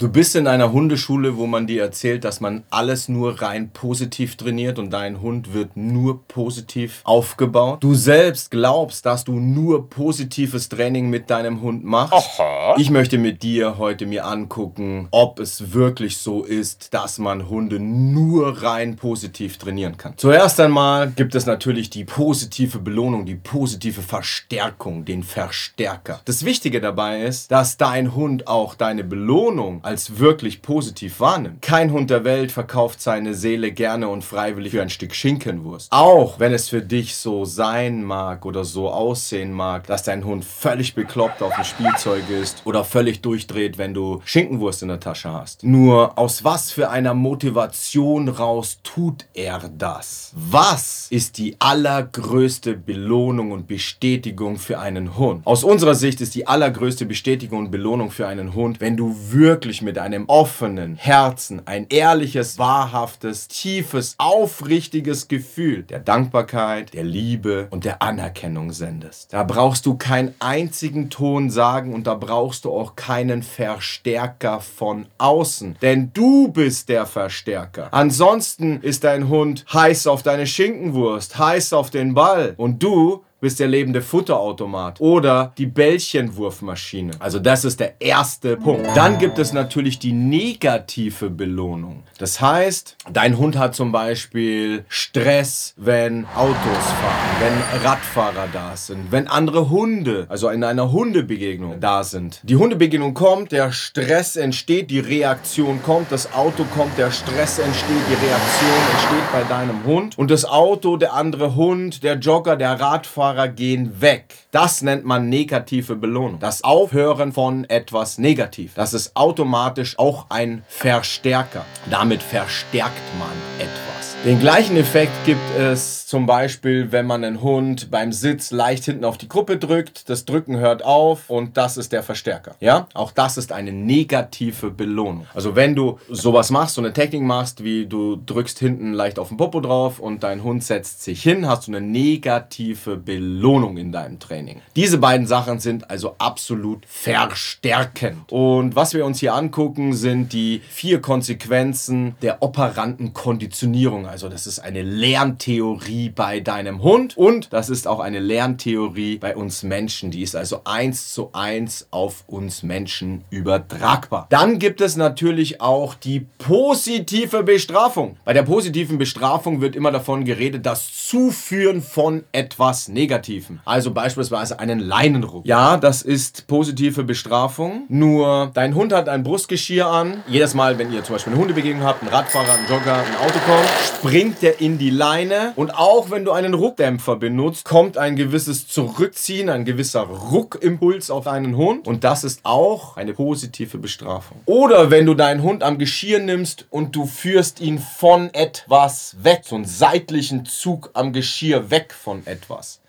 Du bist in einer Hundeschule, wo man dir erzählt, dass man alles nur rein positiv trainiert und dein Hund wird nur positiv aufgebaut. Du selbst glaubst, dass du nur positives Training mit deinem Hund machst. Aha. Ich möchte mit dir heute mir angucken, ob es wirklich so ist, dass man Hunde nur rein positiv trainieren kann. Zuerst einmal gibt es natürlich die positive Belohnung, die positive Verstärkung, den Verstärker. Das Wichtige dabei ist, dass dein Hund auch deine Belohnung als wirklich positiv wahrnimmt. Kein Hund der Welt verkauft seine Seele gerne und freiwillig für ein Stück Schinkenwurst. Auch wenn es für dich so sein mag oder so aussehen mag, dass dein Hund völlig bekloppt auf dem Spielzeug ist oder völlig durchdreht, wenn du Schinkenwurst in der Tasche hast. Nur aus was für einer Motivation raus tut er das? Was ist die allergrößte Belohnung und Bestätigung für einen Hund? Aus unserer Sicht ist die allergrößte Bestätigung und Belohnung für einen Hund, wenn du wirklich wirklich mit einem offenen Herzen ein ehrliches, wahrhaftes, tiefes, aufrichtiges Gefühl der Dankbarkeit, der Liebe und der Anerkennung sendest. Da brauchst du keinen einzigen Ton sagen und da brauchst du auch keinen Verstärker von außen, denn du bist der Verstärker. Ansonsten ist dein Hund heiß auf deine Schinkenwurst, heiß auf den Ball und du bist der lebende Futterautomat oder die Bällchenwurfmaschine. Also das ist der erste Punkt. Dann gibt es natürlich die negative Belohnung. Das heißt, dein Hund hat zum Beispiel Stress, wenn Autos fahren, wenn Radfahrer da sind, wenn andere Hunde, also in einer Hundebegegnung da sind. Die Hundebegegnung kommt, der Stress entsteht, die Reaktion kommt, das Auto kommt, der Stress entsteht, die Reaktion entsteht bei deinem Hund und das Auto, der andere Hund, der Jogger, der Radfahrer, Fahrer gehen weg. Das nennt man negative Belohnung. Das Aufhören von etwas negativ. Das ist automatisch auch ein Verstärker. Damit verstärkt man etwas. Den gleichen Effekt gibt es zum Beispiel, wenn man einen Hund beim Sitz leicht hinten auf die Gruppe drückt, das Drücken hört auf und das ist der Verstärker. Ja, auch das ist eine negative Belohnung. Also wenn du sowas machst, so eine Technik machst, wie du drückst hinten leicht auf den Popo drauf und dein Hund setzt sich hin, hast du eine negative Belohnung in deinem Training. Diese beiden Sachen sind also absolut verstärkend. Und was wir uns hier angucken, sind die vier Konsequenzen der operanten Konditionierung. Also das ist eine Lerntheorie bei deinem Hund und das ist auch eine Lerntheorie bei uns Menschen. Die ist also eins zu eins auf uns Menschen übertragbar. Dann gibt es natürlich auch die positive Bestrafung. Bei der positiven Bestrafung wird immer davon geredet, das Zuführen von etwas Negativem. Also beispielsweise einen Leinenruck. Ja, das ist positive Bestrafung. Nur dein Hund hat ein Brustgeschirr an. Jedes Mal, wenn ihr zum Beispiel eine Hundebegegnung habt, ein Radfahrer, ein Jogger, ein Auto kommt, springt der in die Leine und auch wenn du einen Ruckdämpfer benutzt, kommt ein gewisses Zurückziehen, ein gewisser Ruckimpuls auf deinen Hund. Und das ist auch eine positive Bestrafung. Oder wenn du deinen Hund am Geschirr nimmst und du führst ihn von etwas weg, so einen seitlichen Zug am Geschirr weg von etwas.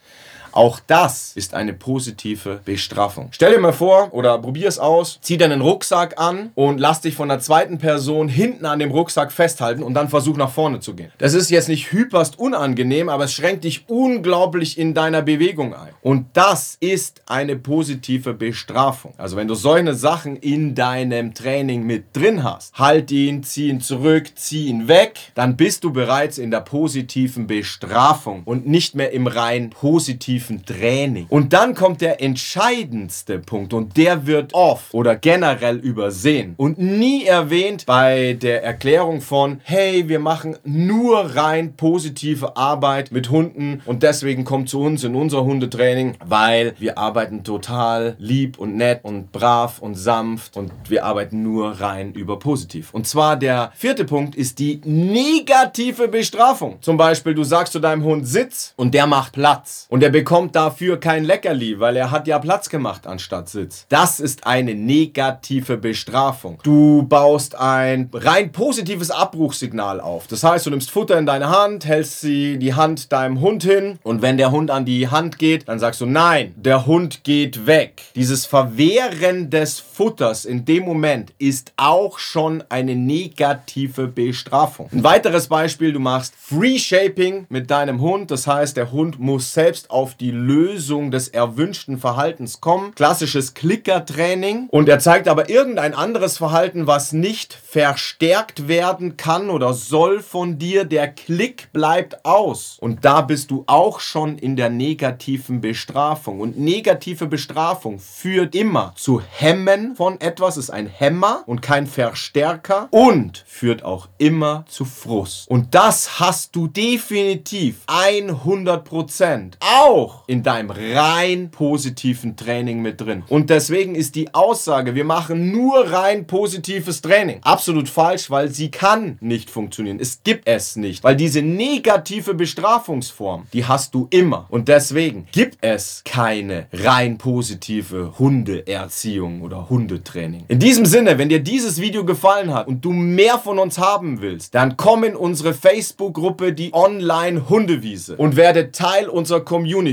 Auch das ist eine positive Bestrafung. Stell dir mal vor oder probier es aus, zieh deinen Rucksack an und lass dich von der zweiten Person hinten an dem Rucksack festhalten und dann versuch nach vorne zu gehen. Das ist jetzt nicht hyperst unangenehm, aber es schränkt dich unglaublich in deiner Bewegung ein. Und das ist eine positive Bestrafung. Also wenn du solche Sachen in deinem Training mit drin hast, halt ihn, zieh ihn zurück, zieh ihn weg, dann bist du bereits in der positiven Bestrafung und nicht mehr im rein positiven tiefen Training. Und dann kommt der entscheidendste Punkt und der wird oft oder generell übersehen und nie erwähnt bei der Erklärung von, hey, wir machen nur rein positive Arbeit mit Hunden und deswegen kommt zu uns in unser Hundetraining, weil wir arbeiten total lieb und nett und brav und sanft und wir arbeiten nur rein über positiv. Und zwar der vierte Punkt ist die negative Bestrafung. Zum Beispiel, du sagst zu deinem Hund Sitz und der macht Platz und der bekommt bekommt dafür kein Leckerli, weil er hat ja Platz gemacht anstatt Sitz. Das ist eine negative Bestrafung. Du baust ein rein positives Abbruchssignal auf. Das heißt, du nimmst Futter in deine Hand, hältst sie die Hand deinem Hund hin und wenn der Hund an die Hand geht, dann sagst du nein, der Hund geht weg. Dieses Verwehren des Futters in dem Moment ist auch schon eine negative Bestrafung. Ein weiteres Beispiel, du machst Free Shaping mit deinem Hund, das heißt, der Hund muss selbst auf die Lösung des erwünschten Verhaltens kommen. Klassisches Klickertraining und er zeigt aber irgendein anderes Verhalten, was nicht verstärkt werden kann oder soll von dir. Der Klick bleibt aus und da bist du auch schon in der negativen Bestrafung und negative Bestrafung führt immer zu Hemmen von etwas, ist ein Hämmer und kein Verstärker und führt auch immer zu Frust. Und das hast du definitiv 100% auch in deinem rein positiven Training mit drin. Und deswegen ist die Aussage, wir machen nur rein positives Training, absolut falsch, weil sie kann nicht funktionieren. Es gibt es nicht, weil diese negative Bestrafungsform, die hast du immer. Und deswegen gibt es keine rein positive Hundeerziehung oder Hundetraining. In diesem Sinne, wenn dir dieses Video gefallen hat und du mehr von uns haben willst, dann komm in unsere Facebook-Gruppe, die Online Hundewiese und werde Teil unserer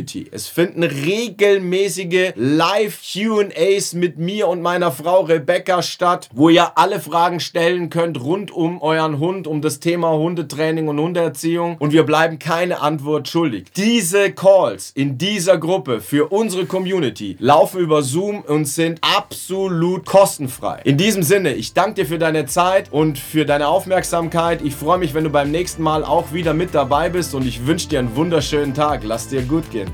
Community. Es finden regelmäßige Live-QAs mit mir und meiner Frau Rebecca statt, wo ihr alle Fragen stellen könnt rund um euren Hund, um das Thema Hundetraining und Hundeerziehung und wir bleiben keine Antwort schuldig. Diese Calls in dieser Gruppe für unsere Community laufen über Zoom und sind absolut kostenfrei. In diesem Sinne, ich danke dir für deine Zeit und für deine Aufmerksamkeit. Ich freue mich, wenn du beim nächsten Mal auch wieder mit dabei bist und ich wünsche dir einen wunderschönen Tag. Lass dir gut gehen.